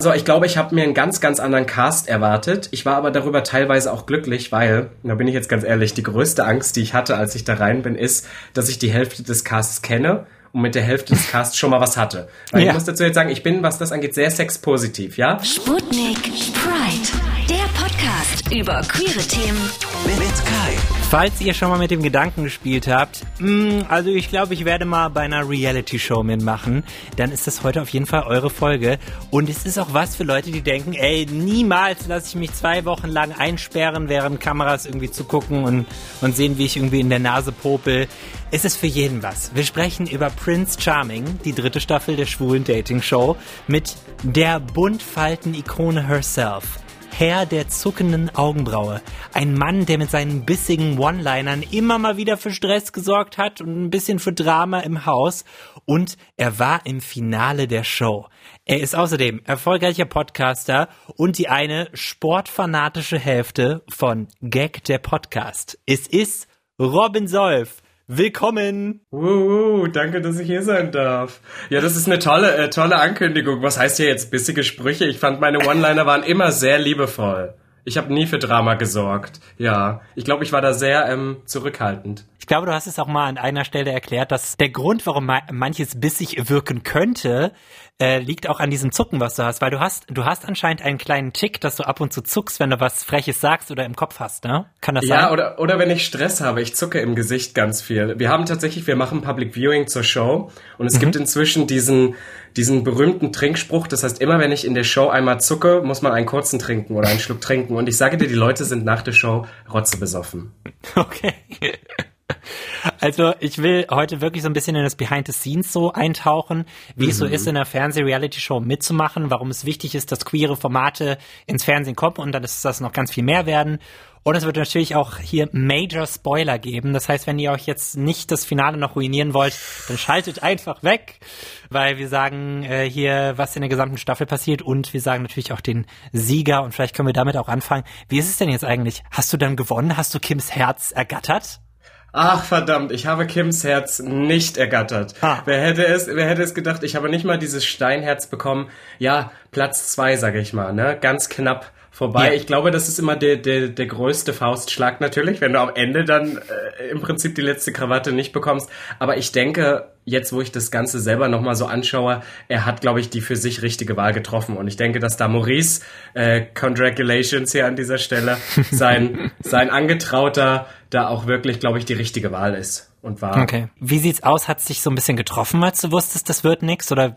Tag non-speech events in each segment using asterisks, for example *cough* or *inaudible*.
Also ich glaube, ich habe mir einen ganz, ganz anderen Cast erwartet. Ich war aber darüber teilweise auch glücklich, weil, da bin ich jetzt ganz ehrlich, die größte Angst, die ich hatte, als ich da rein bin, ist, dass ich die Hälfte des Casts kenne und mit der Hälfte des Casts schon mal was hatte. Weil ja. ich muss dazu jetzt sagen, ich bin, was das angeht, sehr sexpositiv, ja? Sputnik Pride, der Podcast über queere Themen mit Kai. Falls ihr schon mal mit dem Gedanken gespielt habt, mh, hm, also ich glaube, ich werde mal bei einer Reality-Show mitmachen, dann ist das heute auf jeden Fall eure Folge. Und es ist auch was für Leute, die denken, ey, niemals lasse ich mich zwei Wochen lang einsperren, während Kameras irgendwie zu gucken und, und sehen, wie ich irgendwie in der Nase popel. Es ist für jeden was. Wir sprechen über Prince Charming, die dritte Staffel der schwulen Dating-Show, mit der Buntfalten-Ikone herself. Herr der zuckenden Augenbraue. Ein Mann, der mit seinen bissigen One-Linern immer mal wieder für Stress gesorgt hat und ein bisschen für Drama im Haus. Und er war im Finale der Show. Er ist außerdem erfolgreicher Podcaster und die eine sportfanatische Hälfte von Gag der Podcast. Es ist Robin Solf. Willkommen! Uh, danke, dass ich hier sein darf. Ja, das ist eine tolle, äh, tolle Ankündigung. Was heißt hier jetzt bissige Sprüche? Ich fand, meine One-Liner waren immer sehr liebevoll. Ich habe nie für Drama gesorgt. Ja, ich glaube, ich war da sehr ähm, zurückhaltend. Ich glaube, du hast es auch mal an einer Stelle erklärt, dass der Grund, warum manches bissig wirken könnte, äh, liegt auch an diesem Zucken, was du hast, weil du hast, du hast anscheinend einen kleinen Tick, dass du ab und zu zuckst, wenn du was Freches sagst oder im Kopf hast, ne? Kann das sein? Ja, oder, oder wenn ich Stress habe, ich zucke im Gesicht ganz viel. Wir haben tatsächlich, wir machen Public Viewing zur Show und es mhm. gibt inzwischen diesen, diesen berühmten Trinkspruch, das heißt, immer wenn ich in der Show einmal zucke, muss man einen kurzen trinken oder einen Schluck trinken und ich sage dir, die Leute sind nach der Show rotzebesoffen. *laughs* Okay. Also ich will heute wirklich so ein bisschen in das Behind the Scenes so eintauchen, wie mhm. es so mhm. ist, in einer Fernseh-Reality-Show mitzumachen, warum es wichtig ist, dass queere Formate ins Fernsehen kommen und dann ist das noch ganz viel mehr werden. Und es wird natürlich auch hier Major Spoiler geben. Das heißt, wenn ihr euch jetzt nicht das Finale noch ruinieren wollt, dann schaltet einfach weg, weil wir sagen äh, hier, was in der gesamten Staffel passiert und wir sagen natürlich auch den Sieger und vielleicht können wir damit auch anfangen. Wie ist es denn jetzt eigentlich? Hast du dann gewonnen? Hast du Kims Herz ergattert? Ach verdammt, ich habe Kims Herz nicht ergattert. Ha. Wer hätte es, wer hätte es gedacht? Ich habe nicht mal dieses Steinherz bekommen. Ja, Platz zwei, sage ich mal, ne? Ganz knapp vorbei. Ja. Ich glaube, das ist immer der, der, der größte Faustschlag natürlich, wenn du am Ende dann äh, im Prinzip die letzte Krawatte nicht bekommst. Aber ich denke, jetzt wo ich das Ganze selber nochmal so anschaue, er hat, glaube ich, die für sich richtige Wahl getroffen. Und ich denke, dass da Maurice, äh, congratulations hier an dieser Stelle, *laughs* sein, sein Angetrauter da auch wirklich, glaube ich, die richtige Wahl ist und war. Okay. Wie sieht's aus? Hat sich so ein bisschen getroffen, als du wusstest, das wird nix? Oder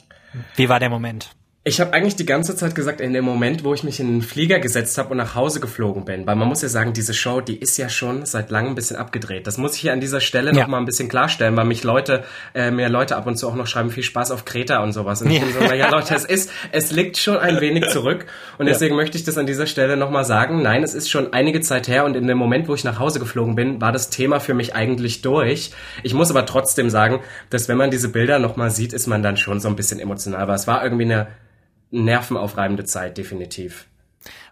wie war der Moment? Ich habe eigentlich die ganze Zeit gesagt, in dem Moment, wo ich mich in den Flieger gesetzt habe und nach Hause geflogen bin, weil man muss ja sagen, diese Show, die ist ja schon seit langem ein bisschen abgedreht. Das muss ich hier an dieser Stelle ja. noch mal ein bisschen klarstellen, weil mich Leute, äh, mir Leute ab und zu auch noch schreiben, viel Spaß auf Kreta und sowas. Und ich ja. bin so, na ja Leute, es ist, es liegt schon ein wenig zurück und deswegen ja. möchte ich das an dieser Stelle noch mal sagen. Nein, es ist schon einige Zeit her und in dem Moment, wo ich nach Hause geflogen bin, war das Thema für mich eigentlich durch. Ich muss aber trotzdem sagen, dass wenn man diese Bilder noch mal sieht, ist man dann schon so ein bisschen emotional, weil es war irgendwie eine nervenaufreibende Zeit, definitiv.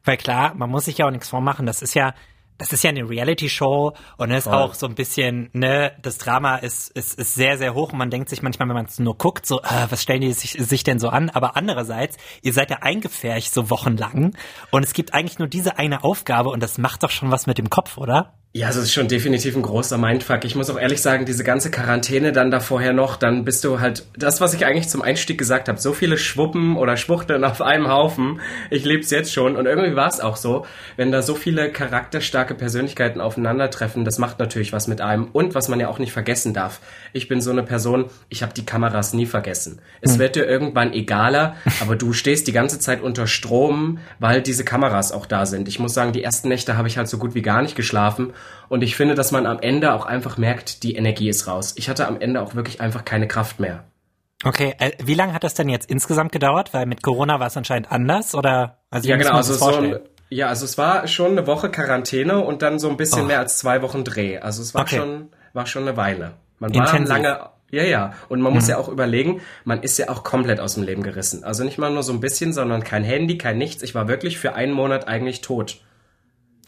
Weil klar, man muss sich ja auch nichts vormachen. Das ist ja, das ist ja eine Reality-Show und ist auch so ein bisschen, ne, das Drama ist, ist, ist sehr, sehr hoch und man denkt sich manchmal, wenn man es nur guckt, so, äh, was stellen die sich, sich denn so an? Aber andererseits, ihr seid ja eingefärcht so wochenlang und es gibt eigentlich nur diese eine Aufgabe und das macht doch schon was mit dem Kopf, oder? Ja, es ist schon definitiv ein großer Mindfuck. Ich muss auch ehrlich sagen, diese ganze Quarantäne dann da vorher noch, dann bist du halt das, was ich eigentlich zum Einstieg gesagt habe, so viele Schwuppen oder Schwuchteln auf einem Haufen. Ich leb's jetzt schon und irgendwie war es auch so, wenn da so viele charakterstarke Persönlichkeiten aufeinandertreffen, das macht natürlich was mit einem und was man ja auch nicht vergessen darf. Ich bin so eine Person, ich habe die Kameras nie vergessen. Es hm. wird dir irgendwann egaler, aber du stehst die ganze Zeit unter Strom, weil diese Kameras auch da sind. Ich muss sagen, die ersten Nächte habe ich halt so gut wie gar nicht geschlafen und ich finde, dass man am Ende auch einfach merkt, die Energie ist raus. Ich hatte am Ende auch wirklich einfach keine Kraft mehr. Okay, äh, wie lange hat das denn jetzt insgesamt gedauert? Weil mit Corona war es anscheinend anders oder? Also ja, genau. Also so ein, ja, also es war schon eine Woche Quarantäne und dann so ein bisschen oh. mehr als zwei Wochen Dreh. Also es war okay. schon, war schon eine Weile. Man Intensiv. war lange, ja, ja. Und man mhm. muss ja auch überlegen, man ist ja auch komplett aus dem Leben gerissen. Also nicht mal nur so ein bisschen, sondern kein Handy, kein nichts. Ich war wirklich für einen Monat eigentlich tot.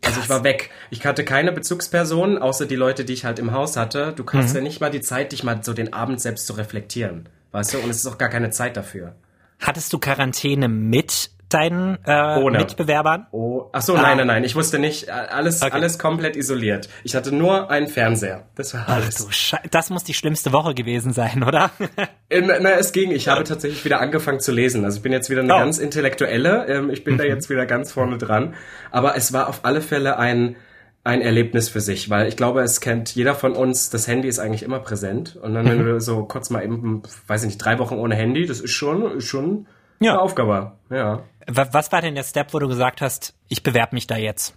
Also ich war weg. Ich hatte keine Bezugspersonen, außer die Leute, die ich halt im Haus hatte. Du hast mhm. ja nicht mal die Zeit, dich mal so den Abend selbst zu reflektieren. Weißt du? Und es ist auch gar keine Zeit dafür. Hattest du Quarantäne mit deinen äh, Ohne. Mitbewerbern? Oh, ach so, Ah. nein, nein, nein. Ich wusste nicht, alles, Okay. alles komplett isoliert. Ich hatte nur einen Fernseher. Das war Ach alles. du Schei das muss die schlimmste Woche gewesen sein, *laughs* oder? Äh, Na, na, es ging. Ich habe tatsächlich wieder angefangen zu lesen. Also ich bin jetzt wieder eine Oh. ganz intellektuelle. Ähm, ich bin da jetzt wieder ganz vorne dran. Aber es war auf alle Fälle ein ein Erlebnis für sich, weil ich glaube, es kennt jeder von uns. Das Handy ist eigentlich immer präsent und dann wenn du so kurz mal eben, weiß ich nicht, drei Wochen ohne Handy, das ist schon, ist schon Ja. eine Aufgabe. Ja. Wa- Was war denn der Step, wo du gesagt hast, ich bewerbe mich da jetzt?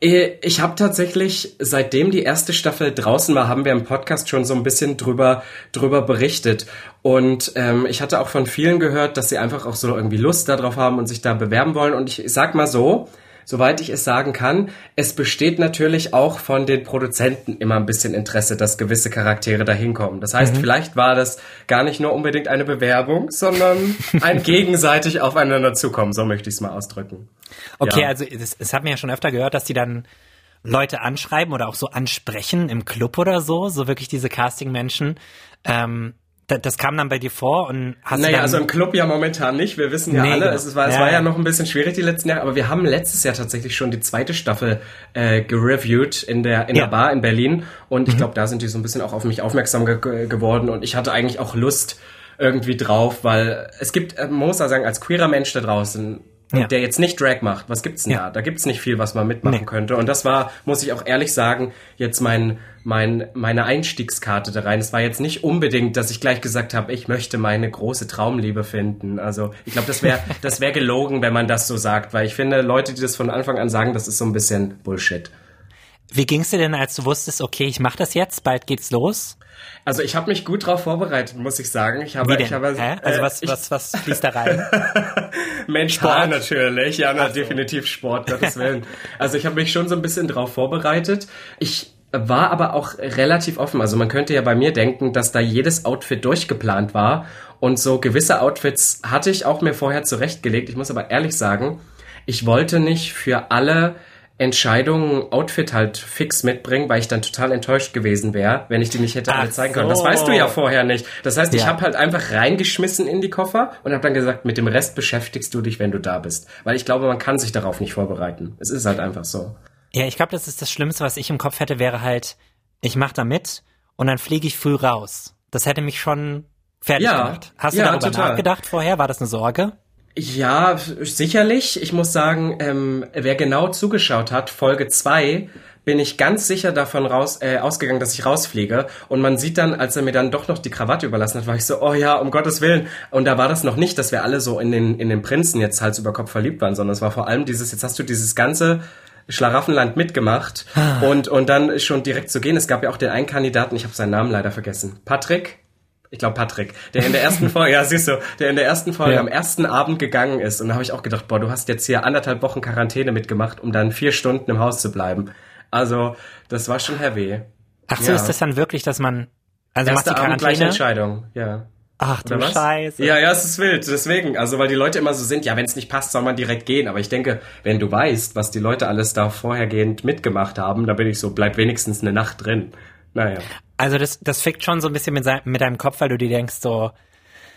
Äh, Ich habe tatsächlich, seitdem die erste Staffel draußen war, haben wir im Podcast schon so ein bisschen drüber, drüber berichtet. Und ähm, ich hatte auch von vielen gehört, dass sie einfach auch so irgendwie Lust darauf haben und sich da bewerben wollen. Und ich sag mal so, soweit ich es sagen kann, es besteht natürlich auch von den Produzenten immer ein bisschen Interesse, dass gewisse Charaktere da hinkommen. Das heißt, vielleicht war das gar nicht nur unbedingt eine Bewerbung, sondern *laughs* ein gegenseitig aufeinander zukommen. So möchte ich es mal ausdrücken. Okay, Ja. also es, es hat mir ja schon öfter gehört, dass die dann Leute anschreiben oder auch so ansprechen im Club oder so, so wirklich diese Casting-Menschen. Ähm, das kam dann bei dir vor und hast du Naja, also im Club ja momentan nicht. Wir wissen ja Nee, alle, genau. es, war, es Ja, war ja noch ein bisschen schwierig die letzten Jahre, aber wir haben letztes Jahr tatsächlich schon die zweite Staffel äh, gereviewt in der in Ja. Mhm. der Bar in Berlin und ich glaube, da sind die so ein bisschen auch auf mich aufmerksam ge ge- geworden und ich hatte eigentlich auch Lust irgendwie drauf, weil es gibt, äh, man muss ja sagen, als queerer Mensch da draußen, Ja. der jetzt nicht Drag macht, was gibt's denn Ja. da? Da gibt's nicht viel, was man mitmachen Nee. könnte. Und das war, muss ich auch ehrlich sagen, jetzt mein, mein, meine Einstiegskarte da rein. Es war jetzt nicht unbedingt, dass ich gleich gesagt habe, ich möchte meine große Traumliebe finden. Also ich glaube, das wäre *laughs* das wäre gelogen, wenn man das so sagt, weil ich finde, Leute, die das von Anfang an sagen, das ist so ein bisschen Bullshit. wie ging's dir denn, als du wusstest, okay, ich mache das jetzt, bald geht's los? Also ich habe mich gut drauf vorbereitet, muss ich sagen. Ich habe, ich habe, Hä? Also äh, was, ich, was, was fließt da rein? *laughs* Mental Sport? natürlich, ja, na, definitiv Sport, Gottes Willen. Also ich habe mich schon so ein bisschen drauf vorbereitet. Ich war aber auch relativ offen. Also man könnte ja bei mir denken, dass da jedes Outfit durchgeplant war. Und so gewisse Outfits hatte ich auch mir vorher zurechtgelegt. Ich muss aber ehrlich sagen, ich wollte nicht für alle Entscheidungen Outfit halt fix mitbringen, weil ich dann total enttäuscht gewesen wäre, wenn ich die nicht hätte alle Ach zeigen können. Das so. weißt du ja vorher nicht. Das heißt, ich Ja. habe halt einfach reingeschmissen in die Koffer und habe dann gesagt, mit dem Rest beschäftigst du dich, wenn du da bist. Weil ich glaube, man kann sich darauf nicht vorbereiten. Es ist halt einfach so. ja, ich glaube, das ist das Schlimmste, was ich im Kopf hätte, wäre halt, ich mache da mit und dann fliege ich früh raus. Das hätte mich schon fertig Ja, gemacht. Hast ja, du darüber total. nachgedacht vorher? War das eine Sorge? Ja, sicherlich. Ich muss sagen, ähm, wer genau zugeschaut hat, Folge 2, bin ich ganz sicher davon raus, äh, ausgegangen, dass ich rausfliege. Und man sieht dann, als er mir dann doch noch die Krawatte überlassen hat, war ich so, oh ja, um Gottes Willen. Und da war das noch nicht, dass wir alle so in den, in den Prinzen jetzt Hals über Kopf verliebt waren, sondern es war vor allem dieses, jetzt hast du dieses ganze Schlaraffenland mitgemacht und, und dann schon direkt zu gehen. Es gab ja auch den einen Kandidaten, ich habe seinen Namen leider vergessen. Patrick? Ich glaube Patrick, der in der ersten *laughs* Folge, ja siehst du, der in der ersten Folge Ja. am ersten Abend gegangen ist. Und da habe ich auch gedacht, boah, du hast jetzt hier anderthalb Wochen Quarantäne mitgemacht, um dann vier Stunden im Haus zu bleiben. Also, das war schon heavy. Ach so, Ja. ist das dann wirklich, dass man, also die Abend gleiche Quarantäne? Entscheidung, ja. Ach du? Scheiße. Ja, ja, es ist wild. Deswegen, also weil die Leute immer so sind, ja, wenn es nicht passt, soll man direkt gehen. Aber ich denke, wenn du weißt, was die Leute alles da vorhergehend mitgemacht haben, da bin ich so, bleib wenigstens eine Nacht drin. Naja. Also das, das fickt schon so ein bisschen mit, sein, mit deinem Kopf, weil du dir denkst so,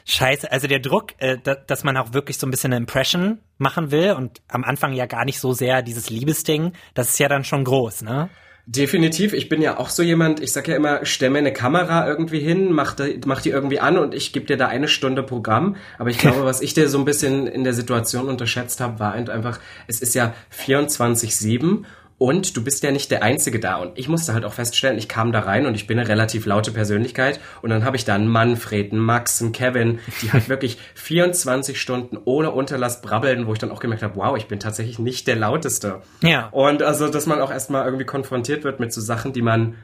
scheiße, also der Druck, äh, da, dass man auch wirklich so ein bisschen eine Impression machen will und am Anfang ja gar nicht so sehr dieses Liebesding, das ist ja dann schon groß, ne? Definitiv, ich bin ja auch so jemand, ich sag ja immer, stell mir eine Kamera irgendwie hin, mach, die- mach die irgendwie an und ich gebe dir da eine Stunde Programm. Aber ich glaube, *laughs* was ich dir so ein bisschen in der Situation unterschätzt habe, war halt einfach, es ist ja 24-7 und du bist ja nicht der Einzige da. Und ich musste halt auch feststellen, ich kam da rein und ich bin eine relativ laute Persönlichkeit. Und dann habe ich da einen Manfred, einen Max, einen Kevin, die halt *laughs* wirklich 24 Stunden ohne Unterlass brabbeln, wo ich dann auch gemerkt habe, wow, ich bin tatsächlich nicht der Lauteste. Ja. Und also, dass man auch erstmal irgendwie konfrontiert wird mit so Sachen, die man,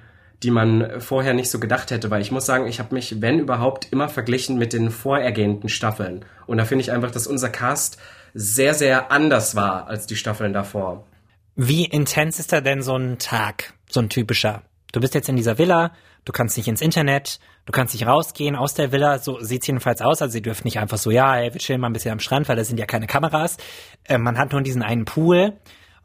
die man vorher nicht so gedacht hätte. Weil ich muss sagen, ich habe mich, wenn überhaupt, immer verglichen mit den vorhergehenden Staffeln. Und da finde ich einfach, dass unser Cast sehr, sehr anders war als die Staffeln davor. Wie intens ist da denn so ein Tag, so ein typischer? Du bist jetzt in dieser Villa, du kannst nicht ins Internet, du kannst nicht rausgehen aus der Villa, so sieht's jedenfalls aus. Also sie dürfen nicht einfach so, ja, ey, wir chillen mal ein bisschen am Strand, weil da sind ja keine Kameras. Äh, man hat nur diesen einen Pool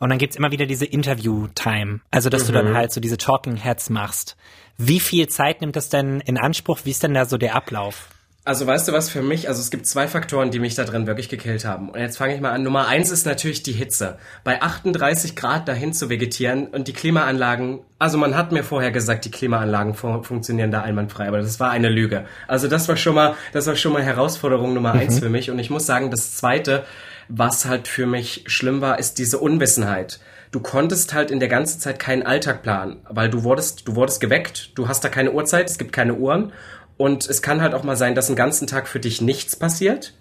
und dann gibt's immer wieder diese Interview-Time. Also dass du dann halt so diese Talking Heads machst. Wie viel Zeit nimmt das denn in Anspruch? Wie ist denn da so der Ablauf? Also weißt du was für mich? Also es gibt zwei Faktoren, die mich da drin wirklich gekillt haben. Und jetzt fange ich mal an. Nummer eins ist natürlich die Hitze. Bei 38 Grad dahin zu vegetieren und die Klimaanlagen. Also man hat mir vorher gesagt, die Klimaanlagen fun funktionieren da einwandfrei, aber das war eine Lüge. Also das war schon mal, das war schon mal Herausforderung Nummer mhm. eins für mich. Und ich muss sagen, das zweite, was halt für mich schlimm war, ist diese Unwissenheit du konntest halt in der ganzen Zeit keinen Alltag planen, weil du wurdest, du wurdest geweckt, du hast da keine Uhrzeit, es gibt keine Uhren und es kann halt auch mal sein, dass einen ganzen Tag für dich nichts passiert.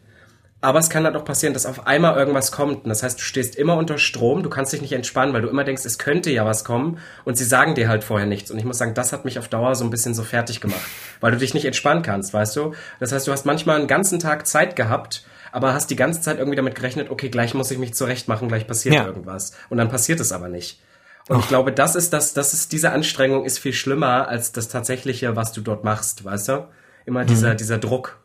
Aber es kann halt auch passieren, dass auf einmal irgendwas kommt. Und das heißt, du stehst immer unter Strom, du kannst dich nicht entspannen, weil du immer denkst, es könnte ja was kommen. Und sie sagen dir halt vorher nichts. Und ich muss sagen, das hat mich auf Dauer so ein bisschen so fertig gemacht. *laughs* Weil du dich nicht entspannen kannst, weißt du? Das heißt, du hast manchmal einen ganzen Tag Zeit gehabt, aber hast die ganze Zeit irgendwie damit gerechnet, okay, gleich muss ich mich zurechtmachen, gleich passiert ja. irgendwas. Und dann passiert es aber nicht. Und ich glaube, das ist das, das ist, diese Anstrengung ist viel schlimmer als das tatsächliche, was du dort machst, weißt du? Immer dieser, mhm. dieser Druck.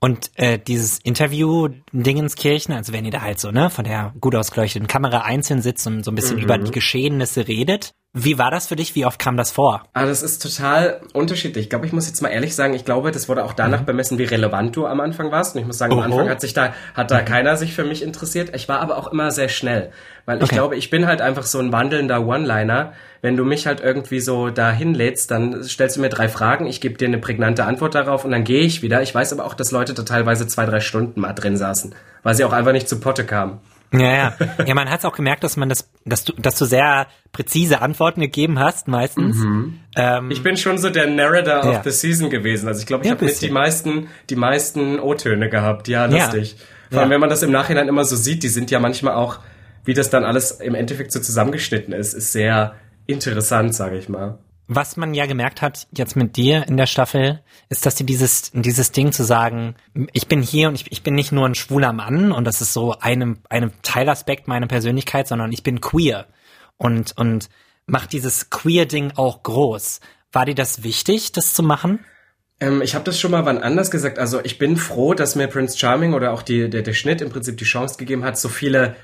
Und äh, dieses Interview Dingenskirchen, also wenn ihr da halt so, ne, von der gut ausgeleuchteten Kamera einzeln sitzt und so ein bisschen mhm. über die Geschehnisse redet, wie war das für dich? Wie oft kam das vor? Ah, das ist total unterschiedlich. Ich glaube, ich muss jetzt mal ehrlich sagen, ich glaube, das wurde auch danach mhm. bemessen, wie relevant du am Anfang warst. Und ich muss sagen, am Anfang hat sich da, hat da mhm. keiner sich für mich interessiert. Ich war aber auch immer sehr schnell. Weil ich okay. glaube, ich bin halt einfach so ein wandelnder One-Liner. Wenn du mich halt irgendwie so da hinlädst, dann stellst du mir drei Fragen, ich gebe dir eine prägnante Antwort darauf und dann gehe ich wieder. Ich weiß aber auch, dass Leute da teilweise zwei, drei Stunden mal drin saßen, weil sie auch einfach nicht zu Potte kamen. Ja, ja. Ja, man hat es auch gemerkt, dass man das, dass du, dass du sehr präzise Antworten gegeben hast, meistens. Mhm. Ähm, ich bin schon so der Narrator ja. of the Season gewesen. Also ich glaube, ich ja, habe mit die meisten, die meisten O-Töne gehabt. Ja, lustig. Ja. Vor allem, wenn man das im Nachhinein immer so sieht, die sind ja manchmal auch, wie das dann alles im Endeffekt so zusammengeschnitten ist, ist sehr interessant, sage ich mal was man ja gemerkt hat jetzt mit dir in der Staffel, ist, dass dir dieses, dieses Ding zu sagen, ich bin hier und ich, ich bin nicht nur ein schwuler Mann und das ist so einem, einem Teilaspekt meiner Persönlichkeit, sondern ich bin queer und, und macht dieses Queer-Ding auch groß. War dir das wichtig, das zu machen? Ähm, ich habe das schon mal wann anders gesagt. Also ich bin froh, dass mir Prince Charming oder auch die, der, der Schnitt im Prinzip die Chance gegeben hat, so viele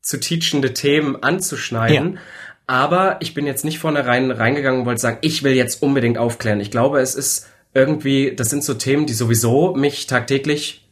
zu teachende Themen anzuschneiden. Ja. Aber ich bin jetzt nicht vornherein reingegangen und wollte sagen, ich will jetzt unbedingt aufklären. Ich glaube, es ist irgendwie, das sind so Themen, die sowieso mich tagtäglich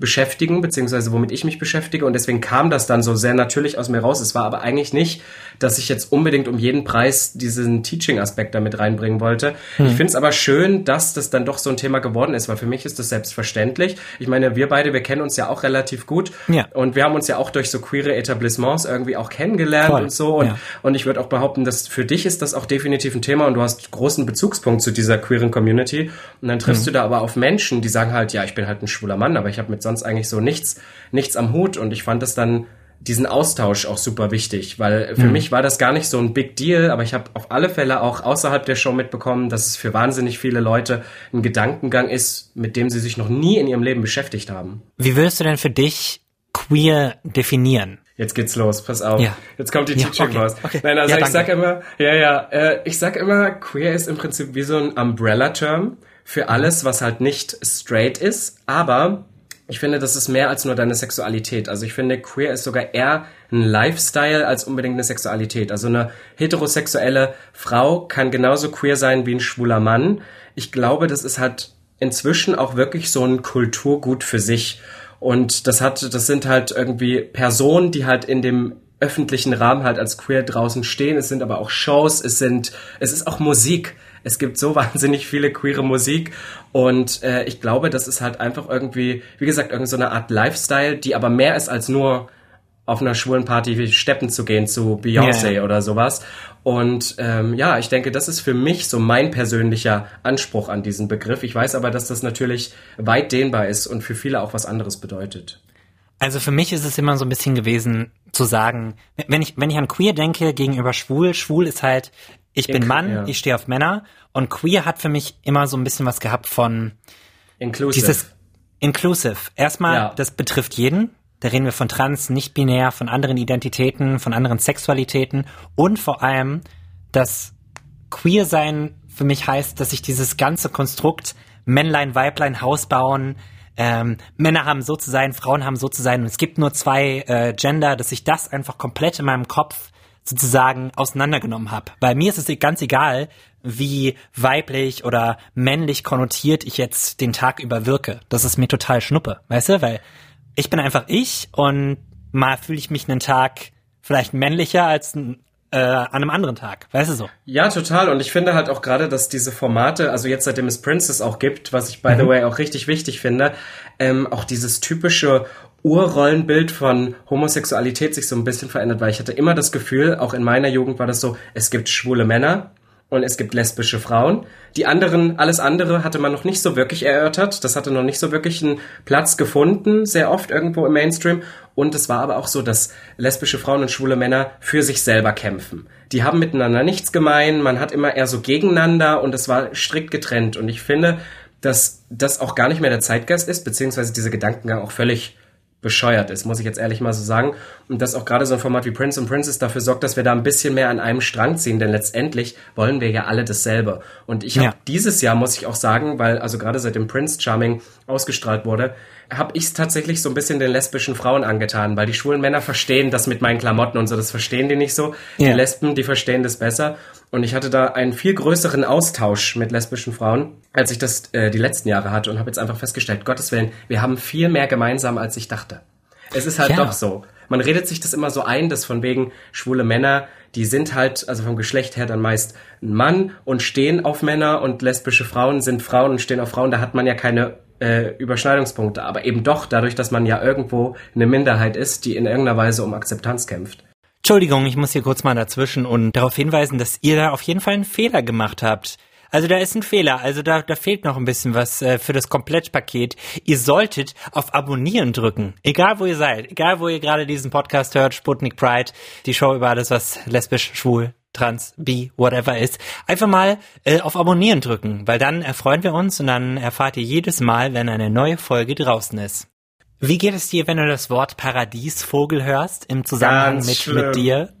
beschäftigen, beziehungsweise womit ich mich beschäftige. Und deswegen kam das dann so sehr natürlich aus mir raus. Es war aber eigentlich nicht, dass ich jetzt unbedingt um jeden Preis diesen Teaching-Aspekt damit reinbringen wollte. Hm. Ich finde es aber schön, dass das dann doch so ein Thema geworden ist, weil für mich ist das selbstverständlich. Ich meine, wir beide, wir kennen uns ja auch relativ gut. Ja. Und wir haben uns ja auch durch so queere Etablissements irgendwie auch kennengelernt Voll. und so. Und, ja. und ich würde auch behaupten, dass für dich ist das auch definitiv ein Thema und du hast großen Bezugspunkt zu dieser queeren Community. Und dann triffst hm. du da aber auf Menschen, die sagen halt, ja, ich bin halt ein schwuler Mann, aber ich habe mit sonst eigentlich so nichts, nichts am Hut. Und ich fand das dann diesen Austausch auch super wichtig, weil für mhm. mich war das gar nicht so ein Big Deal, aber ich habe auf alle Fälle auch außerhalb der Show mitbekommen, dass es für wahnsinnig viele Leute ein Gedankengang ist, mit dem sie sich noch nie in ihrem Leben beschäftigt haben. Wie würdest du denn für dich queer definieren? Jetzt geht's los, pass auf. Ja. Jetzt kommt die ja, Teaching okay, raus. Okay. Nein, also ja, ich sag immer, ja, ja, äh, ich sag immer, queer ist im Prinzip wie so ein Umbrella-Term für alles, was halt nicht straight ist, aber ich finde, das ist mehr als nur deine Sexualität. Also ich finde, queer ist sogar eher ein Lifestyle als unbedingt eine Sexualität. Also eine heterosexuelle Frau kann genauso queer sein wie ein schwuler Mann. Ich glaube, das ist halt inzwischen auch wirklich so ein Kulturgut für sich. Und das hat, das sind halt irgendwie Personen, die halt in dem öffentlichen Rahmen halt als queer draußen stehen. Es sind aber auch Shows, es sind, es ist auch Musik. Es gibt so *laughs* wahnsinnig viele queere Musik und äh, ich glaube, das ist halt einfach irgendwie, wie gesagt, irgendeine so eine Art Lifestyle, die aber mehr ist als nur auf einer schwulen Party wie steppen zu gehen zu Beyoncé yeah. oder sowas. Und ähm, ja, ich denke, das ist für mich so mein persönlicher Anspruch an diesen Begriff. Ich weiß aber, dass das natürlich weit dehnbar ist und für viele auch was anderes bedeutet. Also für mich ist es immer so ein bisschen gewesen zu sagen, wenn ich wenn ich an queer denke gegenüber schwul, schwul ist halt ich bin Mann, ja. ich stehe auf Männer und queer hat für mich immer so ein bisschen was gehabt von inclusive. Dieses inclusive. Erstmal, ja. das betrifft jeden. Da reden wir von trans, nicht binär, von anderen Identitäten, von anderen Sexualitäten und vor allem, dass queer sein für mich heißt, dass ich dieses ganze Konstrukt Männlein, Weiblein, Haus bauen, ähm, Männer haben so zu sein, Frauen haben so zu sein und es gibt nur zwei äh, Gender, dass ich das einfach komplett in meinem Kopf sozusagen auseinandergenommen habe. Bei mir ist es ganz egal, wie weiblich oder männlich konnotiert ich jetzt den Tag über wirke. Das ist mir total schnuppe, weißt du? Weil ich bin einfach ich und mal fühle ich mich einen Tag vielleicht männlicher als äh, an einem anderen Tag, weißt du so? Ja, total. Und ich finde halt auch gerade, dass diese Formate, also jetzt seitdem es Princess auch gibt, was ich by the mhm. way auch richtig wichtig finde, ähm, auch dieses typische Urrollenbild von Homosexualität sich so ein bisschen verändert, weil ich hatte immer das Gefühl, auch in meiner Jugend war das so, es gibt schwule Männer und es gibt lesbische Frauen. Die anderen, alles andere hatte man noch nicht so wirklich erörtert. Das hatte noch nicht so wirklich einen Platz gefunden, sehr oft irgendwo im Mainstream. Und es war aber auch so, dass lesbische Frauen und schwule Männer für sich selber kämpfen. Die haben miteinander nichts gemein, man hat immer eher so gegeneinander und es war strikt getrennt. Und ich finde, dass das auch gar nicht mehr der Zeitgeist ist, beziehungsweise dieser Gedankengang auch völlig bescheuert ist, muss ich jetzt ehrlich mal so sagen. Und dass auch gerade so ein Format wie Prince und Princess dafür sorgt, dass wir da ein bisschen mehr an einem Strang ziehen, denn letztendlich wollen wir ja alle dasselbe. Und ich habe ja. dieses Jahr, muss ich auch sagen, weil also gerade seit dem Prince Charming ausgestrahlt wurde, habe ich es tatsächlich so ein bisschen den lesbischen Frauen angetan, weil die schwulen Männer verstehen das mit meinen Klamotten und so, das verstehen die nicht so. Ja. Die Lesben, die verstehen das besser. Und ich hatte da einen viel größeren Austausch mit lesbischen Frauen, als ich das äh, die letzten Jahre hatte und habe jetzt einfach festgestellt, Gottes Willen, wir haben viel mehr gemeinsam, als ich dachte. Es ist halt ja. doch so. Man redet sich das immer so ein, dass von wegen schwule Männer, die sind halt, also vom Geschlecht her dann meist ein Mann und stehen auf Männer und lesbische Frauen sind Frauen und stehen auf Frauen. Da hat man ja keine äh, Überschneidungspunkte, aber eben doch dadurch, dass man ja irgendwo eine Minderheit ist, die in irgendeiner Weise um Akzeptanz kämpft. Entschuldigung, ich muss hier kurz mal dazwischen und darauf hinweisen, dass ihr da auf jeden Fall einen Fehler gemacht habt. Also da ist ein Fehler, also da, da fehlt noch ein bisschen was äh, für das Komplettpaket. Ihr solltet auf Abonnieren drücken, egal wo ihr seid, egal wo ihr gerade diesen Podcast hört, Sputnik Pride, die Show über alles, was lesbisch, schwul, trans, bi, whatever ist, einfach mal äh, auf Abonnieren drücken, weil dann erfreuen wir uns und dann erfahrt ihr jedes Mal, wenn eine neue Folge draußen ist. Wie geht es dir, wenn du das Wort Paradiesvogel hörst im Zusammenhang mit, mit dir? *laughs*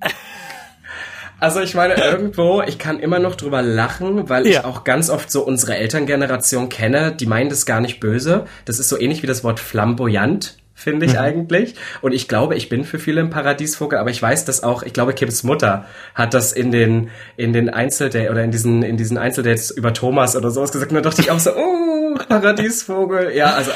Also ich meine, irgendwo, ich kann immer noch drüber lachen, weil ja. ich auch ganz oft so unsere Elterngeneration kenne, die meinen das gar nicht böse. Das ist so ähnlich wie das Wort flamboyant finde ich mhm. eigentlich. Und ich glaube, ich bin für viele ein Paradiesvogel, aber ich weiß dass auch, ich glaube, Kims Mutter hat das in den, in den Einzeldates oder in diesen, in diesen Einzeldates über Thomas oder sowas gesagt. Und da dachte ich auch so, oh, Paradiesvogel. Ja, also.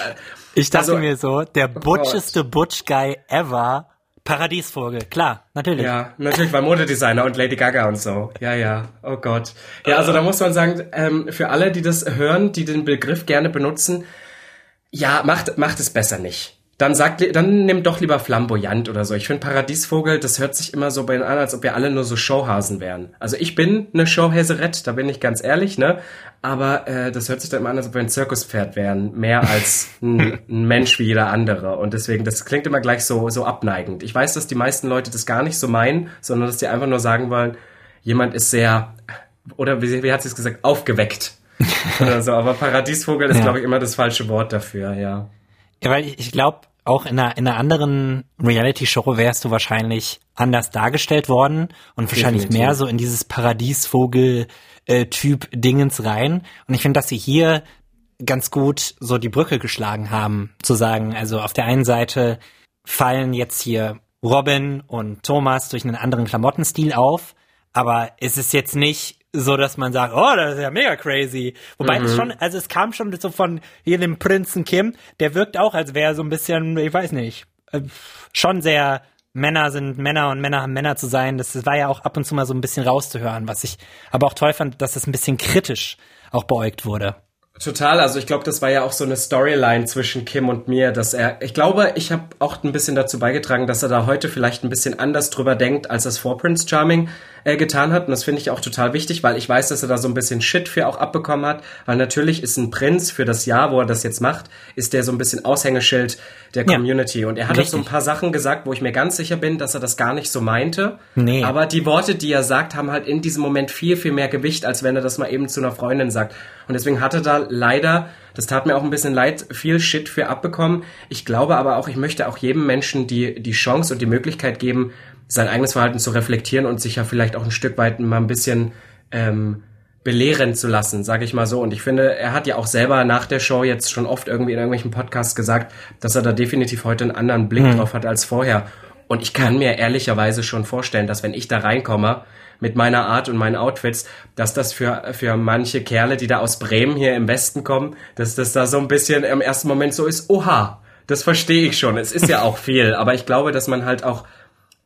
Ich dachte also, mir so, der oh butcheste Butch-Guy ever. Paradiesvogel, klar, natürlich. Ja, natürlich, weil Modedesigner und Lady Gaga und so. Ja, ja, oh Gott. Ja, also da muss man sagen, ähm, für alle, die das hören, die den Begriff gerne benutzen, ja, macht, macht es besser nicht dann sagt, dann nimm doch lieber flamboyant oder so. Ich finde Paradiesvogel, das hört sich immer so bei an, als ob wir alle nur so Showhasen wären. Also ich bin eine Showhäserett, da bin ich ganz ehrlich, ne? Aber äh, das hört sich dann immer an, als ob wir ein Zirkuspferd wären, mehr als ein, ein Mensch wie jeder andere. Und deswegen, das klingt immer gleich so so abneigend. Ich weiß, dass die meisten Leute das gar nicht so meinen, sondern dass die einfach nur sagen wollen, jemand ist sehr oder wie, wie hat sie es gesagt, aufgeweckt *laughs* oder so. Aber Paradiesvogel ist, ja. glaube ich, immer das falsche Wort dafür, ja. Ja, weil ich, ich glaube, auch in einer, in einer anderen Reality-Show wärst du wahrscheinlich anders dargestellt worden und wahrscheinlich Definitiv. mehr so in dieses Paradiesvogel-Typ äh, Dingens rein. Und ich finde, dass sie hier ganz gut so die Brücke geschlagen haben, zu sagen, also auf der einen Seite fallen jetzt hier Robin und Thomas durch einen anderen Klamottenstil auf, aber es ist jetzt nicht so, dass man sagt, oh, das ist ja mega crazy. Wobei mhm. es schon, also es kam schon so von hier dem Prinzen Kim, der wirkt auch, als wäre so ein bisschen, ich weiß nicht, äh, schon sehr Männer sind Männer und Männer haben Männer zu sein. Das, das war ja auch ab und zu mal so ein bisschen rauszuhören, was ich aber auch toll fand, dass das ein bisschen kritisch auch beäugt wurde. Total, also ich glaube, das war ja auch so eine Storyline zwischen Kim und mir, dass er, ich glaube, ich habe auch ein bisschen dazu beigetragen, dass er da heute vielleicht ein bisschen anders drüber denkt, als das vor Prince Charming äh, getan hat. Und das finde ich auch total wichtig, weil ich weiß, dass er da so ein bisschen Shit für auch abbekommen hat, weil natürlich ist ein Prinz für das Jahr, wo er das jetzt macht, ist der so ein bisschen Aushängeschild der Community. Ja, und er hat auch so ein paar Sachen gesagt, wo ich mir ganz sicher bin, dass er das gar nicht so meinte. Nee. Aber die Worte, die er sagt, haben halt in diesem Moment viel, viel mehr Gewicht, als wenn er das mal eben zu einer Freundin sagt. Und deswegen hatte da leider, das tat mir auch ein bisschen leid, viel Shit für abbekommen. Ich glaube aber auch, ich möchte auch jedem Menschen die, die Chance und die Möglichkeit geben, sein eigenes Verhalten zu reflektieren und sich ja vielleicht auch ein Stück weit mal ein bisschen ähm, belehren zu lassen, sage ich mal so. Und ich finde, er hat ja auch selber nach der Show jetzt schon oft irgendwie in irgendwelchen Podcasts gesagt, dass er da definitiv heute einen anderen Blick mhm. drauf hat als vorher. Und ich kann mir ehrlicherweise schon vorstellen, dass wenn ich da reinkomme mit meiner Art und meinen Outfits, dass das für, für manche Kerle, die da aus Bremen hier im Westen kommen, dass das da so ein bisschen im ersten Moment so ist, oha, das verstehe ich schon. Es ist ja auch viel, aber ich glaube, dass man halt auch,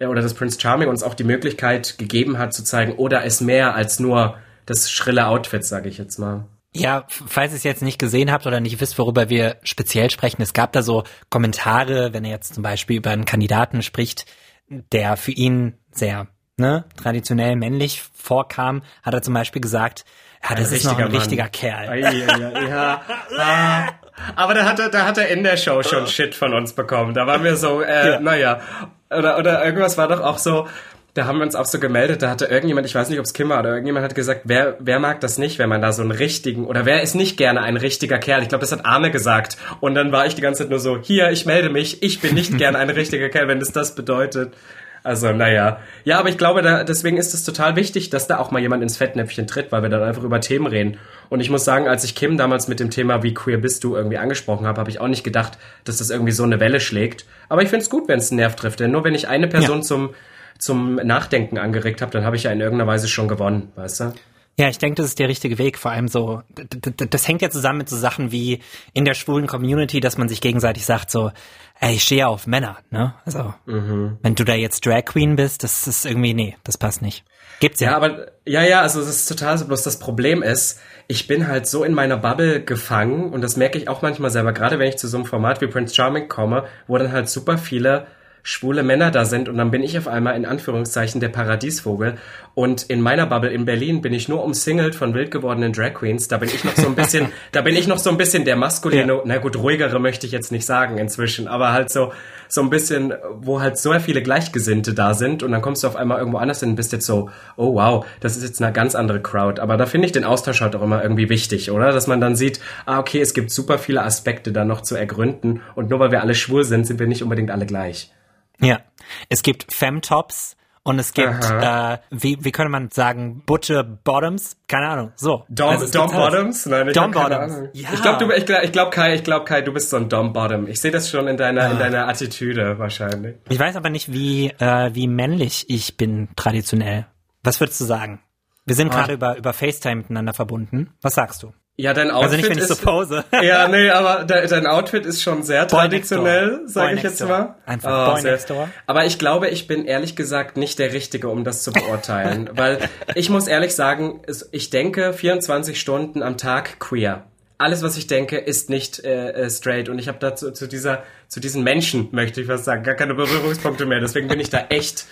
oder dass Prince Charming uns auch die Möglichkeit gegeben hat zu zeigen, oder ist mehr als nur das schrille Outfit, sage ich jetzt mal. Ja, falls ihr es jetzt nicht gesehen habt oder nicht wisst, worüber wir speziell sprechen, es gab da so Kommentare, wenn er jetzt zum Beispiel über einen Kandidaten spricht, der für ihn sehr ne, traditionell männlich vorkam, hat er zum Beispiel gesagt, ja, das ist noch ein Mann. richtiger Kerl. Ja, ja, *laughs* ja. ah. Aber da hat er, da hat er in der Show schon Shit von uns bekommen. Da waren wir so, äh, ja. naja. Oder, oder irgendwas war doch auch so, da haben wir uns auch so gemeldet, da hatte irgendjemand, ich weiß nicht, ob es Kim war, oder irgendjemand hat gesagt, wer, wer mag das nicht, wenn man da so einen richtigen, oder wer ist nicht gerne ein richtiger Kerl? Ich glaube, das hat Arne gesagt. Und dann war ich die ganze Zeit nur so, hier, ich melde mich, ich bin nicht *laughs* gerne ein richtiger Kerl, wenn es das bedeutet. Also, naja. Ja, aber ich glaube, da, deswegen ist es total wichtig, dass da auch mal jemand ins Fettnäpfchen tritt, weil wir dann einfach über Themen reden. Und ich muss sagen, als ich Kim damals mit dem Thema Wie queer bist du irgendwie angesprochen habe, habe ich auch nicht gedacht, dass das irgendwie so eine Welle schlägt. Aber ich finde es gut, wenn es einen Nerv trifft, denn nur wenn ich eine Person ja. zum, zum Nachdenken angeregt habe, dann habe ich ja in irgendeiner Weise schon gewonnen, weißt du? Ja, ich denke, das ist der richtige Weg. Vor allem so, das hängt ja zusammen mit so Sachen wie in der schwulen Community, dass man sich gegenseitig sagt so, ey, ich stehe auf Männer, ne? Also, mhm. wenn du da jetzt Drag Queen bist, das ist irgendwie, nee, das passt nicht. Gibt's ja. Ja, aber, ja, ja, also das ist total so, bloß das Problem ist, ich bin halt so in meiner Bubble gefangen und das merke ich auch manchmal selber, gerade wenn ich zu so einem Format wie Prince Charming komme, wo dann halt super viele schwule Männer da sind und dann bin ich auf einmal in Anführungszeichen der Paradiesvogel und in meiner Bubble in Berlin bin ich nur umsingelt von wild gewordenen Drag Queens. Da bin ich noch so ein bisschen, *laughs* da bin ich noch so ein bisschen der maskuline, ja. na gut, ruhigere möchte ich jetzt nicht sagen inzwischen, aber halt so so ein bisschen, wo halt so viele Gleichgesinnte da sind und dann kommst du auf einmal irgendwo anders hin und bist jetzt so, oh wow, das ist jetzt eine ganz andere Crowd. Aber da finde ich den Austausch halt auch immer irgendwie wichtig, oder? Dass man dann sieht, ah okay, es gibt super viele Aspekte da noch zu ergründen und nur weil wir alle schwul sind, sind wir nicht unbedingt alle gleich. Ja, es gibt Femtops und es gibt, äh, wie, wie könnte man sagen, Butcher Bottoms? Keine Ahnung, so. Dom, also Dom Bottoms? Nein, ich Dom Bottoms. Ja. Ich glaube, ich glaube, ich glaub, Kai, ich glaube, Kai, du bist so ein Dom Bottom. Ich sehe das schon in deiner, ja. in deiner Attitüde wahrscheinlich. Ich weiß aber nicht, wie, äh, wie männlich ich bin traditionell. Was würdest du sagen? Wir sind ah. gerade über, über FaceTime miteinander verbunden. Was sagst du? Ja, dein Outfit also nicht, wenn ich ist, so pose. ja, *laughs* nee, aber de, dein Outfit ist schon sehr Boy traditionell, sage ich jetzt mal. Einfach oh, Boy next door. Aber ich glaube, ich bin ehrlich gesagt nicht der Richtige, um das zu beurteilen, *laughs* weil ich muss ehrlich sagen, ich denke 24 Stunden am Tag queer. Alles, was ich denke, ist nicht äh, äh straight und ich habe dazu zu dieser zu diesen Menschen möchte ich was sagen, gar keine Berührungspunkte mehr. Deswegen bin ich da echt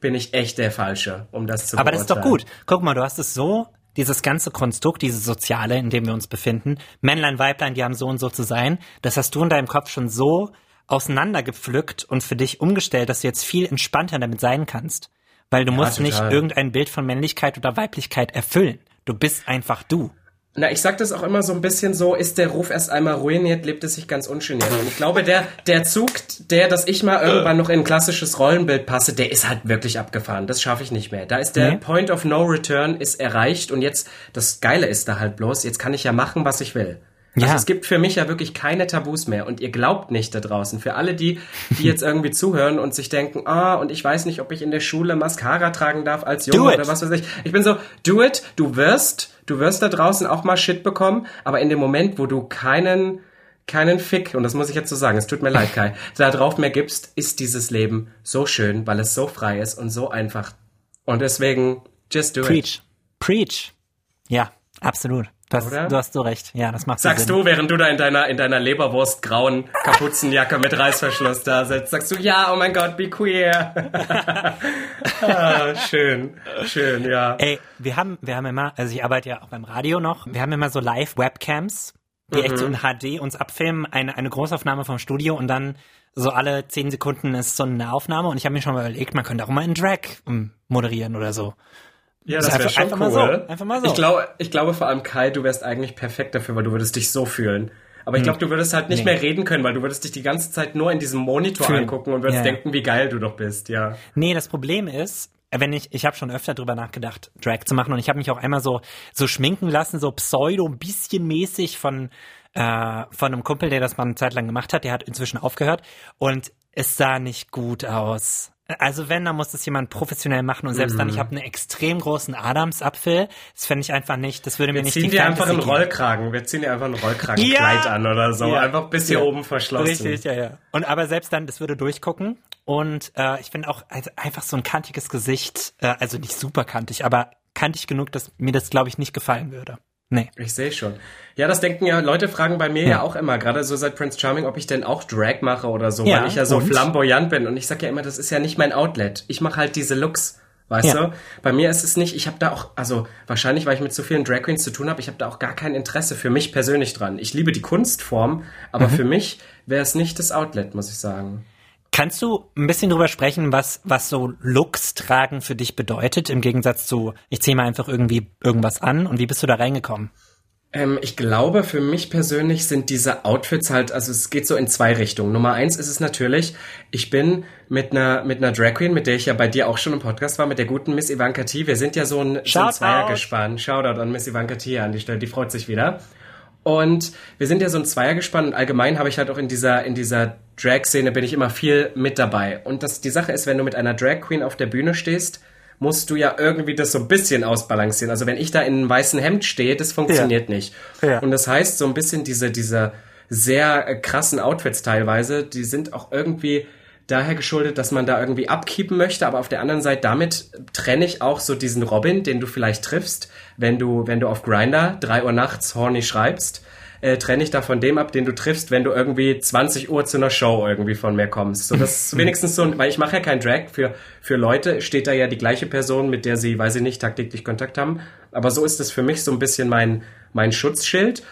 bin ich echt der Falsche, um das zu Aber beurteilen. das ist doch gut. Guck mal, du hast es so dieses ganze Konstrukt, diese Soziale, in dem wir uns befinden, Männlein, Weiblein, die haben so und so zu sein, das hast du in deinem Kopf schon so auseinandergepflückt und für dich umgestellt, dass du jetzt viel entspannter damit sein kannst. Weil du ja, musst total. nicht irgendein Bild von Männlichkeit oder Weiblichkeit erfüllen. Du bist einfach du. Na, ich sag das auch immer so ein bisschen so, ist der Ruf erst einmal ruiniert, lebt es sich ganz ungeniert. Und ich glaube, der, der Zug, der, dass ich mal irgendwann noch in ein klassisches Rollenbild passe, der ist halt wirklich abgefahren. Das schaffe ich nicht mehr. Da ist der nee. Point of No Return ist erreicht und jetzt, das Geile ist da halt bloß, jetzt kann ich ja machen, was ich will. Also ja. es gibt für mich ja wirklich keine Tabus mehr und ihr glaubt nicht da draußen. Für alle die, die jetzt irgendwie *laughs* zuhören und sich denken, ah, und ich weiß nicht, ob ich in der Schule Mascara tragen darf als Junge oder was weiß ich. Ich bin so, do it, du wirst, du wirst da draußen auch mal Shit bekommen, aber in dem Moment, wo du keinen, keinen Fick, und das muss ich jetzt so sagen, es tut mir leid, Kai, *laughs* da drauf mehr gibst, ist dieses Leben so schön, weil es so frei ist und so einfach. Und deswegen, just do Preach. it. Preach. Preach. Ja, absolut. Das, Oder? Du hast so recht. Ja, das macht Sagst Sinn. du, während du da in deiner, in deiner Leberwurst-grauen Kapuzenjacke mit Reißverschluss da sitzt, sagst du, ja, oh mein Gott, be queer. *laughs* ah, schön, schön, ja. Ey, wir haben, wir haben immer, also ich arbeite ja auch beim Radio noch, wir haben immer so Live-Webcams, die mhm. echt so in HD uns abfilmen, eine, eine Großaufnahme vom Studio und dann so alle zehn Sekunden ist so eine Aufnahme und ich habe mir schon mal überlegt, man könnte auch mal in Drag ähm, moderieren oder so. Ja, das wäre schon einfach cool. Mal so. Einfach mal so. Ich glaube, ich glaube vor allem Kai, du wärst eigentlich perfekt dafür, weil du würdest dich so fühlen. Aber ich hm. glaube, du würdest halt nicht nee. mehr reden können, weil du würdest dich die ganze Zeit nur in diesem Monitor Fühlen. angucken und würdest ja. denken, wie geil du doch bist, ja. Nee, das Problem ist, wenn ich, ich habe schon öfter drüber nachgedacht, Drag zu machen und ich habe mich auch einmal so, so schminken lassen, so pseudo ein bisschen mäßig von, äh, von einem Kumpel, der das mal eine Zeit lang gemacht hat, der hat inzwischen aufgehört und es sah nicht gut aus. Also wenn, dann muss das jemand professionell machen und selbst mm. dann, ich habe einen extrem großen Adamsapfel. Das fände ich einfach nicht, das würde mir wir nicht ziehen dir einfach einen Rollkragen. Wir ziehen dir einfach einen Rollkragenkleid ja. an oder so. Ja. Einfach bis hier ja. oben verschlossen. Richtig, ja, ja. Und aber selbst dann, das würde durchgucken. Und äh, ich finde auch also einfach so ein kantiges Gesicht, äh, also nicht super kantig, aber kantig genug, dass mir das, glaube ich, nicht gefallen würde. Nee. Ich sehe schon. Ja, das denken ja, Leute fragen bei mir ja, ja auch immer, gerade so seit Prince Charming, ob ich denn auch Drag mache oder so, ja, weil ich ja so und? flamboyant bin. Und ich sag ja immer, das ist ja nicht mein Outlet. Ich mache halt diese Looks. Weißt ja. du? Bei mir ist es nicht, ich habe da auch, also wahrscheinlich, weil ich mit so vielen Drag Queens zu tun habe, ich habe da auch gar kein Interesse für mich persönlich dran. Ich liebe die Kunstform, aber mhm. für mich wäre es nicht das Outlet, muss ich sagen. Kannst du ein bisschen drüber sprechen, was, was so Looks tragen für dich bedeutet, im Gegensatz zu, ich ziehe mal einfach irgendwie irgendwas an und wie bist du da reingekommen? Ähm, ich glaube, für mich persönlich sind diese Outfits halt, also es geht so in zwei Richtungen. Nummer eins ist es natürlich, ich bin mit einer, mit einer Drag Queen, mit der ich ja bei dir auch schon im Podcast war, mit der guten Miss Ivanka T. Wir sind ja so ein, so ein Zweiergespann. Shoutout an Miss Ivanka T an die Stelle, die freut sich wieder. Und wir sind ja so ein Zweiergespann und allgemein habe ich halt auch in dieser, in dieser Drag-Szene bin ich immer viel mit dabei. Und das, die Sache ist, wenn du mit einer Drag Queen auf der Bühne stehst, musst du ja irgendwie das so ein bisschen ausbalancieren. Also wenn ich da in einem weißen Hemd stehe, das funktioniert ja. nicht. Ja. Und das heißt, so ein bisschen diese, diese sehr krassen Outfits teilweise, die sind auch irgendwie daher geschuldet, dass man da irgendwie abkeepen möchte, aber auf der anderen Seite damit trenne ich auch so diesen Robin, den du vielleicht triffst, wenn du, wenn du auf Grinder drei Uhr nachts horny schreibst, äh, trenne ich da von dem ab, den du triffst, wenn du irgendwie 20 Uhr zu einer Show irgendwie von mir kommst. So, das ist *laughs* wenigstens so, weil ich mache ja kein Drag. Für, für Leute steht da ja die gleiche Person, mit der sie, weiß ich nicht, tagtäglich Kontakt haben. Aber so ist es für mich so ein bisschen mein, mein Schutzschild.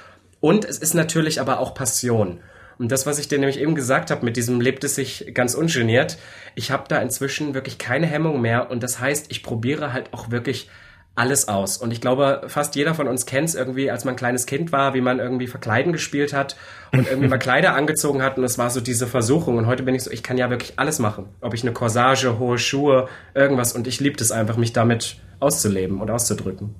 Und es ist natürlich aber auch Passion. Und das, was ich dir nämlich eben gesagt habe, mit diesem lebt es sich ganz ungeniert, ich habe da inzwischen wirklich keine Hemmung mehr und das heißt, ich probiere halt auch wirklich alles aus. Und ich glaube, fast jeder von uns kennt es irgendwie, als man ein kleines Kind war, wie man irgendwie Verkleiden gespielt hat und irgendwie mal *laughs* Kleider angezogen hat und es war so diese Versuchung. Und heute bin ich so, ich kann ja wirklich alles machen. Ob ich eine Corsage, hohe Schuhe, irgendwas. Und ich liebe es einfach, mich damit auszuleben und auszudrücken.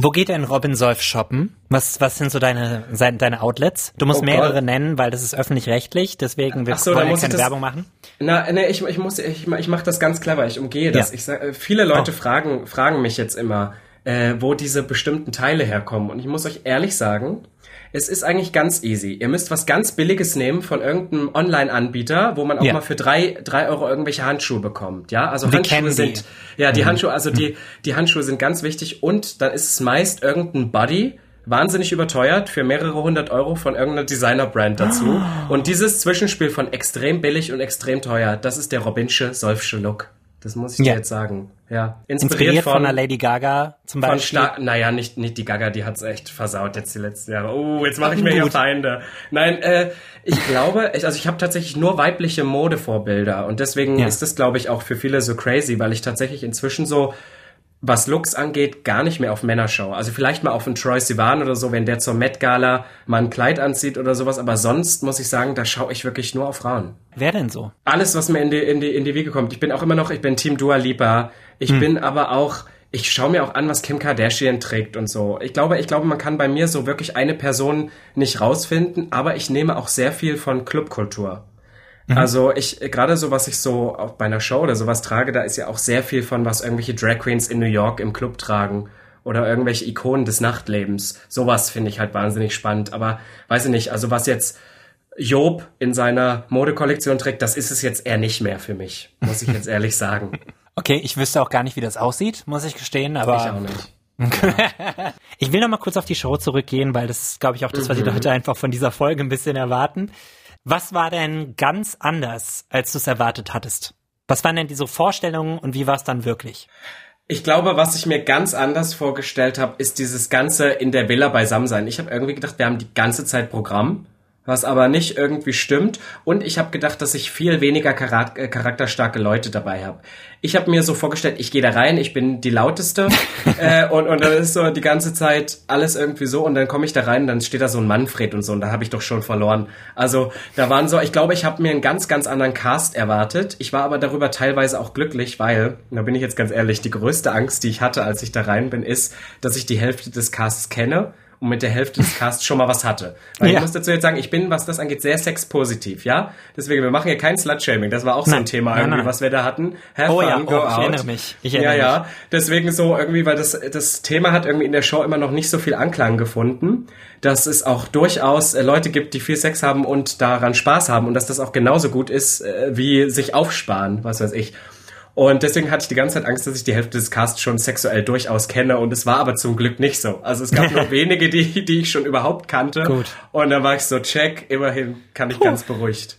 Wo geht denn Robin Solf shoppen? Was, was sind so deine, deine Outlets? Du musst oh mehrere Gott. nennen, weil das ist öffentlich-rechtlich, deswegen wir so, wollen wir keine das, Werbung machen. Na, nee, ich, ich muss, ich, ich mache das ganz clever, ich umgehe das. Ja. Ich sag, viele Leute oh. fragen, fragen mich jetzt immer, äh, wo diese bestimmten Teile herkommen. Und ich muss euch ehrlich sagen, es ist eigentlich ganz easy. Ihr müsst was ganz Billiges nehmen von irgendeinem Online-Anbieter, wo man auch ja. mal für drei, drei Euro irgendwelche Handschuhe bekommt. Ja, also Wir Handschuhe sind, ja, die mhm. Handschuhe, also die, die Handschuhe sind ganz wichtig und dann ist es meist irgendein Body, wahnsinnig überteuert für mehrere hundert Euro von irgendeiner Designer-Brand dazu. Oh. Und dieses Zwischenspiel von extrem billig und extrem teuer, das ist der Robinsche Solfsche Look. Das muss ich dir jetzt sagen. Ja. Inspiriert, Inspiriert von, von einer Lady Gaga zum Beispiel. Von naja, nicht, nicht die Gaga, die hat's echt versaut jetzt die letzten Jahre. Oh, jetzt mache ich mir hier Feinde. Nein, äh, ich glaube, ich, also ich habe tatsächlich nur weibliche Modevorbilder und deswegen ja. ist das, glaube ich, auch für viele so crazy, weil ich tatsächlich inzwischen so was Looks angeht, gar nicht mehr auf Männershow. Also vielleicht mal auf einen Troy Sivan oder so, wenn der zur Met Gala mal ein Kleid anzieht oder sowas. Aber sonst muss ich sagen, da schaue ich wirklich nur auf Frauen. Wer denn so? Alles, was mir in die, in die, in die Wiege kommt. Ich bin auch immer noch, ich bin Team Dua Lipa. Ich hm. bin aber auch, ich schaue mir auch an, was Kim Kardashian trägt und so. Ich glaube, ich glaube, man kann bei mir so wirklich eine Person nicht rausfinden, aber ich nehme auch sehr viel von Clubkultur. Mhm. Also ich, gerade so, was ich so auch bei einer Show oder sowas trage, da ist ja auch sehr viel von, was irgendwelche Drag Queens in New York im Club tragen oder irgendwelche Ikonen des Nachtlebens. Sowas finde ich halt wahnsinnig spannend. Aber weiß ich nicht, also was jetzt Job in seiner Modekollektion trägt, das ist es jetzt eher nicht mehr für mich, muss ich jetzt ehrlich sagen. *laughs* Okay, ich wüsste auch gar nicht, wie das aussieht, muss ich gestehen, aber. Ich auch nicht. *laughs* ich will noch mal kurz auf die Show zurückgehen, weil das ist, glaube ich, auch das, was die mhm. Leute einfach von dieser Folge ein bisschen erwarten. Was war denn ganz anders, als du es erwartet hattest? Was waren denn diese Vorstellungen und wie war es dann wirklich? Ich glaube, was ich mir ganz anders vorgestellt habe, ist dieses ganze in der Villa beisammen sein. Ich habe irgendwie gedacht, wir haben die ganze Zeit Programm was aber nicht irgendwie stimmt. Und ich habe gedacht, dass ich viel weniger äh, charakterstarke Leute dabei habe. Ich habe mir so vorgestellt, ich gehe da rein, ich bin die lauteste *laughs* äh, und, und dann ist so die ganze Zeit alles irgendwie so und dann komme ich da rein und dann steht da so ein Manfred und so und da habe ich doch schon verloren. Also da waren so, ich glaube, ich habe mir einen ganz, ganz anderen Cast erwartet. Ich war aber darüber teilweise auch glücklich, weil, da bin ich jetzt ganz ehrlich, die größte Angst, die ich hatte, als ich da rein bin, ist, dass ich die Hälfte des Casts kenne und mit der Hälfte des Casts schon mal was hatte. Weil Ja. ich muss dazu jetzt sagen, ich bin, was das angeht, sehr sexpositiv, ja? Deswegen, wir machen hier kein Slut-Shaming. Das war auch so ein Nein, Thema nein, irgendwie, nein. was wir da hatten. Have Oh fun, ja, oh, ich out. erinnere mich. Ich ja, erinnere ja. Deswegen so irgendwie, weil das, das Thema hat irgendwie in der Show immer noch nicht so viel Anklang gefunden, dass es auch durchaus äh, Leute gibt, die viel Sex haben und daran Spaß haben und dass das auch genauso gut ist, äh, wie sich aufsparen, was weiß ich. Und deswegen hatte ich die ganze Zeit Angst, dass ich die Hälfte des Casts schon sexuell durchaus kenne und es war aber zum Glück nicht so. Also es gab *laughs* nur wenige, die, die ich schon überhaupt kannte. Gut. Und dann war ich so, check, immerhin kann ich ganz beruhigt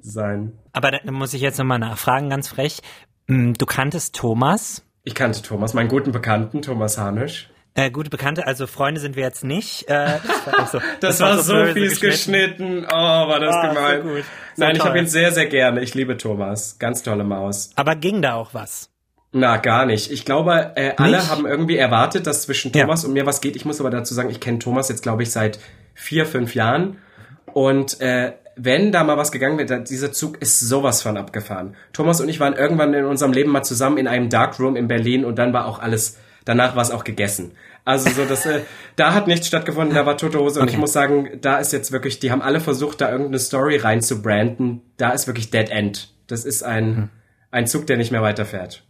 sein. Aber da muss ich jetzt nochmal nachfragen, ganz frech. Hm, Du kanntest Thomas. Ich kannte Thomas, meinen guten Bekannten, Thomas Hanisch. Äh, gute Bekannte, also Freunde sind wir jetzt nicht. Äh, *laughs* das war, also, Das, war so böse fies geschnitten. Oh, war das so gemein. gut. So Nein, ich toll. habe ihn sehr, sehr gerne. Ich liebe Thomas. Ganz tolle Maus. Aber ging da auch was? Na, gar nicht. Ich glaube, äh, alle Nicht? haben irgendwie erwartet, dass zwischen Ja. Thomas und mir was geht. Ich muss aber dazu sagen, ich kenne Thomas jetzt, glaube ich, seit vier, fünf Jahren. Und äh, wenn da mal was gegangen wird, dieser Zug ist sowas von abgefahren. Thomas und ich waren irgendwann in unserem Leben mal zusammen in einem Darkroom in Berlin und dann war auch alles, danach war es auch gegessen. Also so, das, äh, da hat nichts stattgefunden, da war tote Hose und Okay. ich muss sagen, da ist jetzt wirklich, die haben alle versucht, da irgendeine Story rein zu branden. Da ist wirklich Dead End. Das ist ein, ein Zug, der nicht mehr weiterfährt.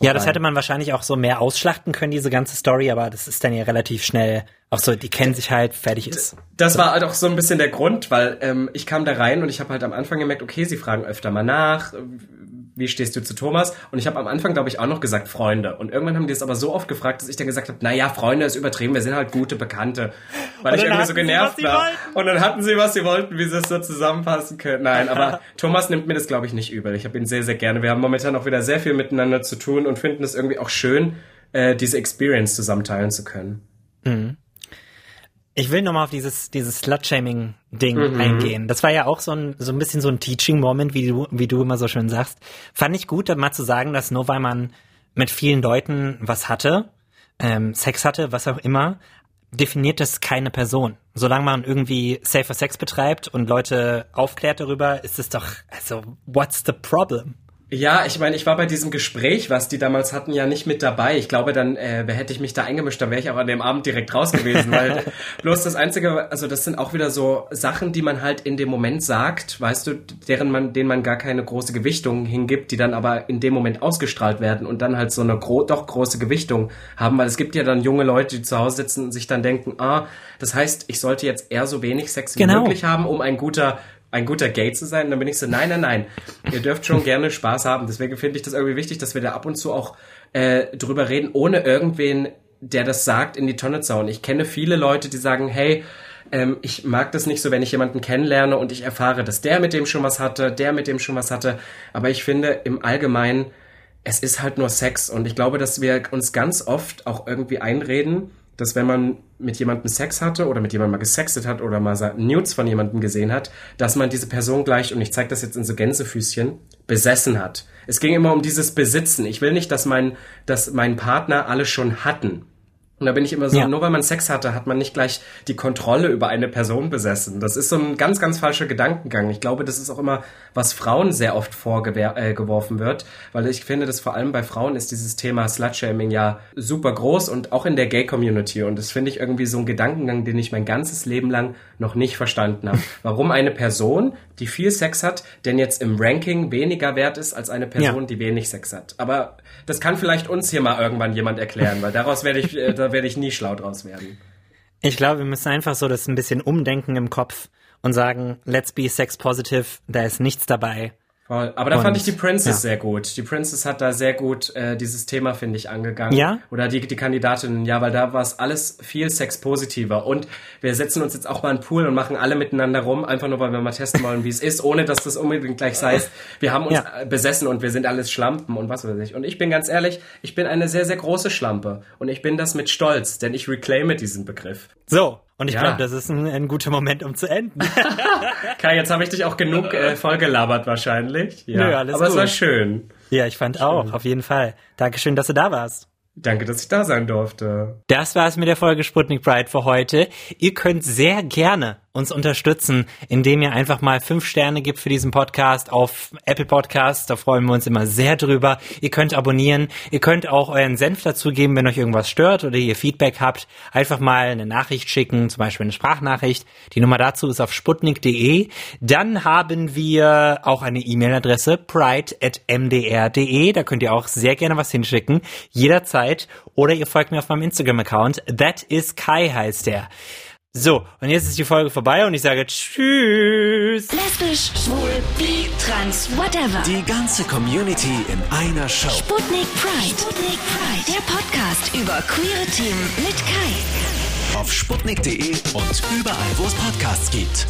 Ja, das hätte man wahrscheinlich auch so mehr ausschlachten können, diese ganze Story, aber das ist dann ja relativ schnell auch so, die kennen sich halt, fertig ist. Das war halt auch so ein bisschen der Grund, weil ähm, ich kam da rein und ich habe halt am Anfang gemerkt, okay, sie fragen öfter mal nach, wie stehst du zu Thomas? Und ich habe am Anfang, glaube ich, auch noch gesagt Freunde. Und irgendwann haben die es aber so oft gefragt, dass ich dann gesagt habe, na ja, Freunde ist übertrieben, wir sind halt gute Bekannte. Weil Und ich dann irgendwie so hatten sie, genervt was sie war. wollten. Und dann hatten sie, was sie wollten, wie sie es so zusammenpassen können. Nein, aber *laughs* Thomas nimmt mir das, glaube ich, nicht übel. Ich habe ihn sehr, sehr gerne. Wir haben momentan auch wieder sehr viel miteinander zu tun und finden es irgendwie auch schön, äh, diese Experience zusammen teilen zu können. Ich will nochmal auf dieses, dieses Slut-Shaming-Ding Mhm. eingehen. Das war ja auch so ein, so ein bisschen so ein Teaching-Moment, wie du, wie du immer so schön sagst. Fand ich gut, mal zu sagen, dass nur weil man mit vielen Leuten was hatte, ähm, Sex hatte, was auch immer, definiert das keine Person. Solange man irgendwie safer Sex betreibt und Leute aufklärt darüber, ist es doch, also, what's the problem? Ja, ich meine, ich war bei diesem Gespräch, was die damals hatten, ja nicht mit dabei. Ich glaube, dann äh, wer hätte ich mich da eingemischt, dann wäre ich auch an dem Abend direkt raus gewesen, weil *laughs* bloß das einzige, also das sind auch wieder so Sachen, die man halt in dem Moment sagt, weißt du, deren man, denen man gar keine große Gewichtung hingibt, die dann aber in dem Moment ausgestrahlt werden und dann halt so eine gro doch große Gewichtung haben, weil es gibt ja dann junge Leute, die zu Hause sitzen und sich dann denken, ah, das heißt, ich sollte jetzt eher so wenig Sex wie Genau. möglich haben, um ein guter ein guter Gay zu sein. Und dann bin ich so, nein, nein, nein. Ihr dürft schon gerne Spaß haben. Deswegen finde ich das irgendwie wichtig, dass wir da ab und zu auch äh, drüber reden, ohne irgendwen, der das sagt, in die Tonne zu hauen. Ich kenne viele Leute, die sagen, hey, ähm, ich mag das nicht so, wenn ich jemanden kennenlerne und ich erfahre, dass der mit dem schon was hatte, der mit dem schon was hatte. Aber ich finde im Allgemeinen, es ist halt nur Sex. Und ich glaube, dass wir uns ganz oft auch irgendwie einreden, dass wenn man mit jemandem Sex hatte oder mit jemandem mal gesextet hat oder mal Nudes von jemandem gesehen hat, dass man diese Person gleich, und ich zeige das jetzt in so Gänsefüßchen, besessen hat. Es ging immer um dieses Besitzen. Ich will nicht, dass mein, dass mein Partner alle schon hatten. Und da bin ich immer so, Ja. nur weil man Sex hatte, hat man nicht gleich die Kontrolle über eine Person besessen. Das ist so ein ganz, ganz falscher Gedankengang. Ich glaube, das ist auch immer, was Frauen sehr oft vorgeworfen wird, weil ich finde, dass vor allem bei Frauen ist dieses Thema Slutshaming ja super groß und auch in der Gay-Community. Und das finde ich irgendwie so ein Gedankengang, den ich mein ganzes Leben lang noch nicht verstanden habe. Warum eine Person, die viel Sex hat, denn jetzt im Ranking weniger wert ist als eine Person, Ja. die wenig Sex hat. Aber das kann vielleicht uns hier mal irgendwann jemand erklären, weil daraus werde ich, äh, da werde ich nie schlau draus werden. Ich glaube, wir müssen einfach so das ein bisschen umdenken im Kopf und sagen, let's be sex positive, da ist nichts dabei. Voll. Aber da Und- fand ich die Princess ja. sehr gut. Die Princess hat da sehr gut äh, dieses Thema, finde ich, angegangen. Ja? Oder die, die Kandidatinnen, ja, weil da war es alles viel sexpositiver. Und wir setzen uns jetzt auch mal in den Pool und machen alle miteinander rum, einfach nur, weil wir mal testen wollen, wie es ist, ohne dass das unbedingt gleich heißt, wir haben uns Ja. äh, besessen und wir sind alles Schlampen und was weiß ich. Und ich bin ganz ehrlich, ich bin eine sehr, sehr große Schlampe. Und ich bin das mit Stolz, denn ich reclaime diesen Begriff. So, und ich Ja. glaube, das ist ein, ein guter Moment, um zu enden. *laughs* Kai, jetzt habe ich dich auch genug äh, vollgelabert wahrscheinlich. Ja, Nö, alles aber es gut. war schön. ja, ich fand auch, auf jeden Fall. Dankeschön, dass du da warst. Danke, dass ich da sein durfte. Das war's mit der Folge Sputnik Pride für heute. Ihr könnt sehr gerne uns unterstützen, indem ihr einfach mal fünf Sterne gibt für diesen Podcast auf Apple Podcasts. Da freuen wir uns immer sehr drüber. Ihr könnt abonnieren. Ihr könnt auch euren Senf dazugeben, wenn euch irgendwas stört oder ihr Feedback habt. Einfach mal eine Nachricht schicken, zum Beispiel eine Sprachnachricht. Die Nummer dazu ist auf sputnik.de. Dann haben wir auch eine E-Mail-Adresse pride.mdr.de. Da könnt ihr auch sehr gerne was hinschicken. Jederzeit. Oder ihr folgt mir auf meinem Instagram-Account. That is Kai heißt der. So, und jetzt ist die Folge vorbei und ich sage Tschüss. Lesbisch, schwul, bi, trans, whatever. Die ganze Community in einer Show. Sputnik Pride. Sputnik Pride. Der Podcast über queere Themen mit Kai. Auf sputnik.de und überall, wo es Podcasts gibt.